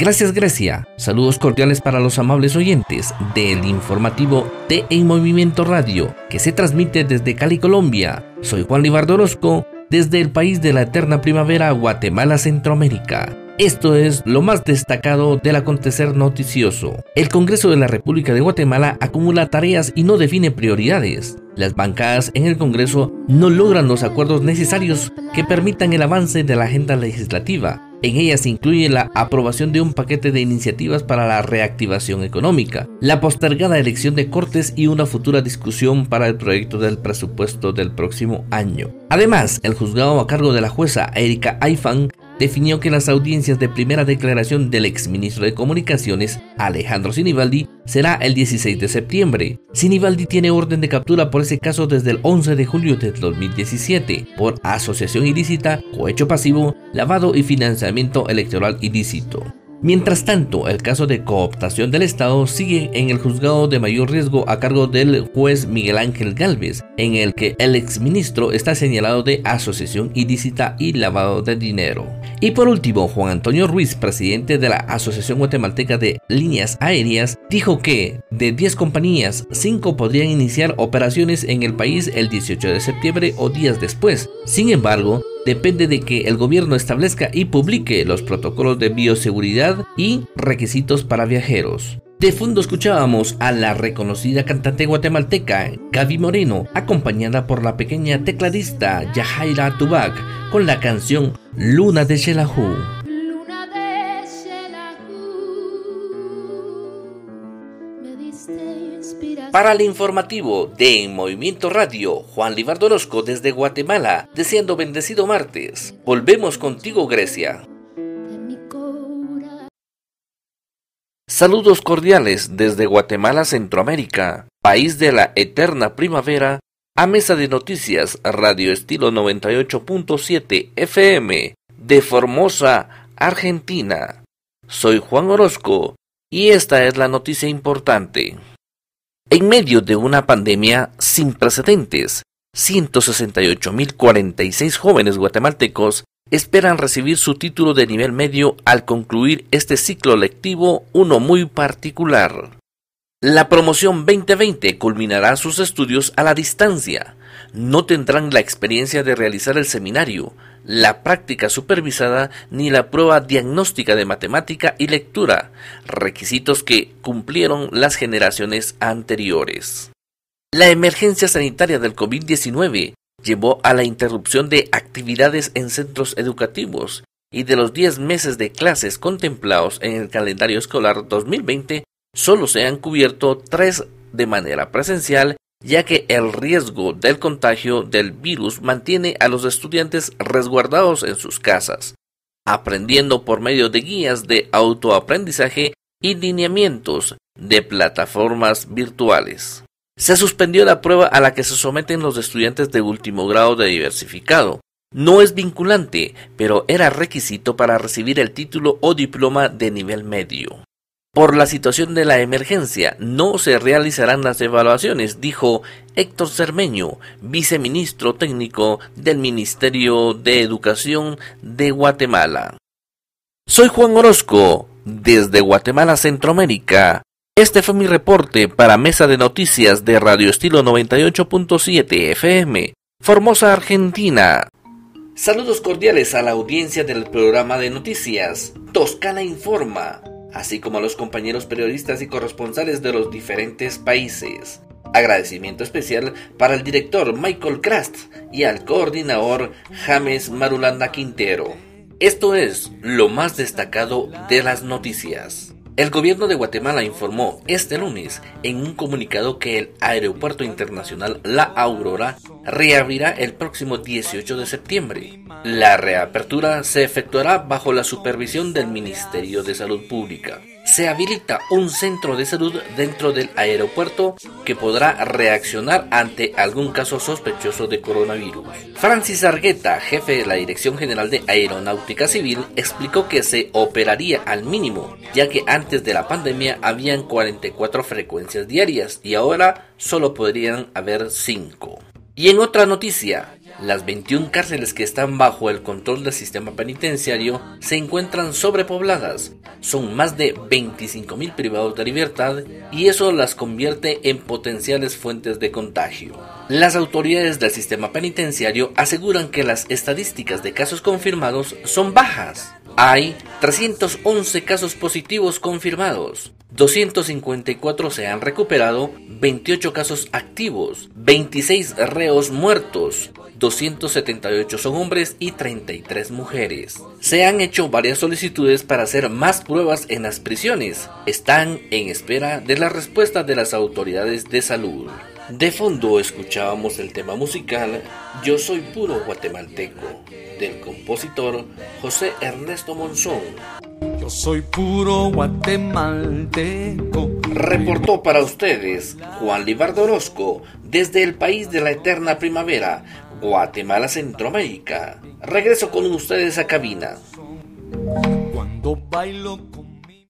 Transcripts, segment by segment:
Gracias Grecia. Saludos cordiales para los amables oyentes del informativo de En Movimiento Radio, que se transmite desde Cali, Colombia. Soy Juan Libardo Orozco, desde el país de la eterna primavera, Guatemala, Centroamérica. Esto es lo más destacado del acontecer noticioso. El Congreso de la República de Guatemala acumula tareas y no define prioridades. Las bancadas en el Congreso no logran los acuerdos necesarios que permitan el avance de la agenda legislativa. En ellas se incluye la aprobación de un paquete de iniciativas para la reactivación económica, la postergada elección de cortes y una futura discusión para el proyecto del presupuesto del próximo año. Además, el juzgado a cargo de la jueza Erika Aifan definió que las audiencias de primera declaración del exministro de Comunicaciones, Alejandro Sinibaldi, será el 16 de septiembre. Sinibaldi tiene orden de captura por ese caso desde el 11 de julio de 2017 por asociación ilícita, cohecho pasivo, lavado y financiamiento electoral ilícito. Mientras tanto, el caso de cooptación del Estado sigue en el juzgado de mayor riesgo a cargo del juez Miguel Ángel Galvez, en el que el exministro está señalado de asociación ilícita y lavado de dinero. Y por último, Juan Antonio Ruiz, presidente de la Asociación Guatemalteca de Líneas Aéreas, dijo que de 10 compañías, 5 podrían iniciar operaciones en el país el 18 de septiembre o días después. Sin embargo, depende de que el gobierno establezca y publique los protocolos de bioseguridad y requisitos para viajeros. De fondo escuchábamos a la reconocida cantante guatemalteca Gaby Moreno, acompañada por la pequeña tecladista Yahaira Tubac con la canción Luna de Shelahu. Para el informativo de En Movimiento Radio, Juan Libardo Orozco desde Guatemala, deseando bendecido martes. Volvemos contigo, Grecia. Saludos cordiales desde Guatemala, Centroamérica, país de la eterna primavera, a Mesa de Noticias Radio Estilo 98.7 FM de Formosa, Argentina. Soy Juan Orozco y esta es la noticia importante. En medio de una pandemia sin precedentes, 168.046 jóvenes guatemaltecos esperan recibir su título de nivel medio al concluir este ciclo lectivo, uno muy particular. La promoción 2020 culminará sus estudios a la distancia. No tendrán la experiencia de realizar el seminario, la práctica supervisada ni la prueba diagnóstica de matemática y lectura, requisitos que cumplieron las generaciones anteriores. La emergencia sanitaria del COVID-19 llevó a la interrupción de actividades en centros educativos y de los 10 meses de clases contemplados en el calendario escolar 2020, solo se han cubierto tres de manera presencial ya que el riesgo del contagio del virus mantiene a los estudiantes resguardados en sus casas, aprendiendo por medio de guías de autoaprendizaje y lineamientos de plataformas virtuales. Se suspendió la prueba a la que se someten los estudiantes de último grado de diversificado. No es vinculante, pero era requisito para recibir el título o diploma de nivel medio. Por la situación de la emergencia, no se realizarán las evaluaciones, dijo Héctor Cermeño, viceministro técnico del Ministerio de Educación de Guatemala. Soy Juan Orozco, desde Guatemala, Centroamérica. Este fue mi reporte para Mesa de Noticias de Radio Estilo 98.7 FM, Formosa, Argentina. Saludos cordiales a la audiencia del programa de noticias Toscana Informa así como a los compañeros periodistas y corresponsales de los diferentes países. Agradecimiento especial para el director Michael Krast y al coordinador James Marulanda Quintero. Esto es lo más destacado de las noticias. El gobierno de Guatemala informó este lunes en un comunicado que el Aeropuerto Internacional La Aurora reabrirá el próximo 18 de septiembre. La reapertura se efectuará bajo la supervisión del Ministerio de Salud Pública se habilita un centro de salud dentro del aeropuerto que podrá reaccionar ante algún caso sospechoso de coronavirus. Francis Argueta, jefe de la Dirección General de Aeronáutica Civil, explicó que se operaría al mínimo, ya que antes de la pandemia habían 44 frecuencias diarias y ahora solo podrían haber 5. Y en otra noticia, Las 21 cárceles que están bajo el control del sistema penitenciario se encuentran sobrepobladas. Son más de 25.000 privados de libertad y eso las convierte en potenciales fuentes de contagio. Las autoridades del sistema penitenciario aseguran que las estadísticas de casos confirmados son bajas. Hay 311 casos positivos confirmados, 254 se han recuperado, 28 casos activos, 26 reos muertos, 278 son hombres y 33 mujeres. Se han hecho varias solicitudes para hacer más pruebas en las prisiones. Están en espera de la respuesta de las autoridades de salud. De fondo escuchábamos el tema musical Yo soy puro guatemalteco del compositor José Ernesto Monzón. Yo soy puro guatemalteco. Reportó para ustedes Juan Libardo Orozco desde el país de la eterna primavera, Guatemala, Centroamérica. Regreso con ustedes a cabina. Cuando bailo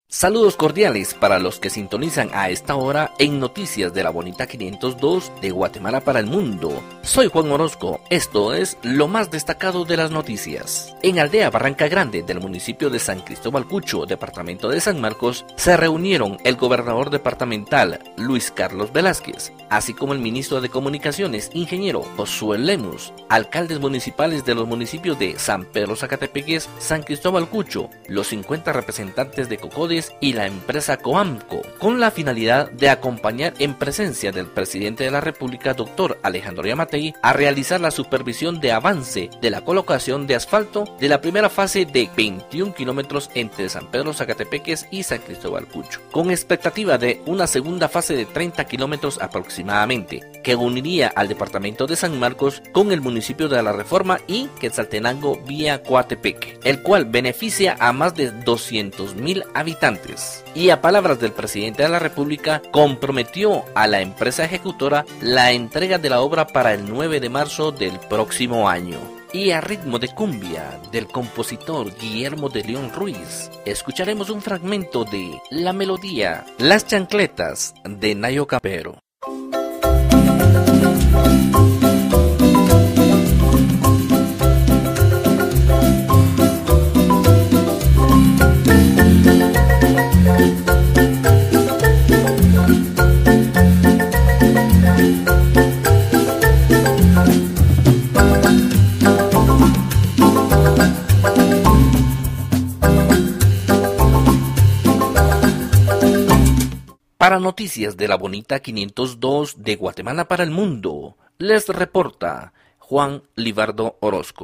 Saludos cordiales para los que sintonizan a esta hora en Noticias de la Bonita 502 de Guatemala para el Mundo. Soy Juan Orozco, esto es lo más destacado de las noticias. En Aldea Barranca Grande del municipio de San Cristóbal Cucho, departamento de San Marcos, se reunieron el gobernador departamental Luis Carlos Velázquez, así como el ministro de Comunicaciones, ingeniero Josué Lemus, alcaldes municipales de los municipios de San Pedro Zacatepeques, San Cristóbal Cucho, los 50 representantes de Y la empresa Coamco, con la finalidad de acompañar en presencia del presidente de la República, doctor Alejandro Yamatei, a realizar la supervisión de avance de la colocación de asfalto de la primera fase de 21 kilómetros entre San Pedro Zacatepeques y San Cristóbal Cucho, con expectativa de una segunda fase de 30 kilómetros aproximadamente, que uniría al departamento de San Marcos con el municipio de La Reforma y Quetzaltenango vía Coatepeque, el cual beneficia a más de 200.000 y a palabras del presidente de la República comprometió a la empresa ejecutora la entrega de la obra para el 9 de marzo del próximo año. Y a ritmo de cumbia del compositor Guillermo de León Ruiz, escucharemos un fragmento de la melodía Las chancletas de Nayo Capero. Para noticias de la bonita 502 de Guatemala para el mundo, les reporta Juan Libardo Orozco.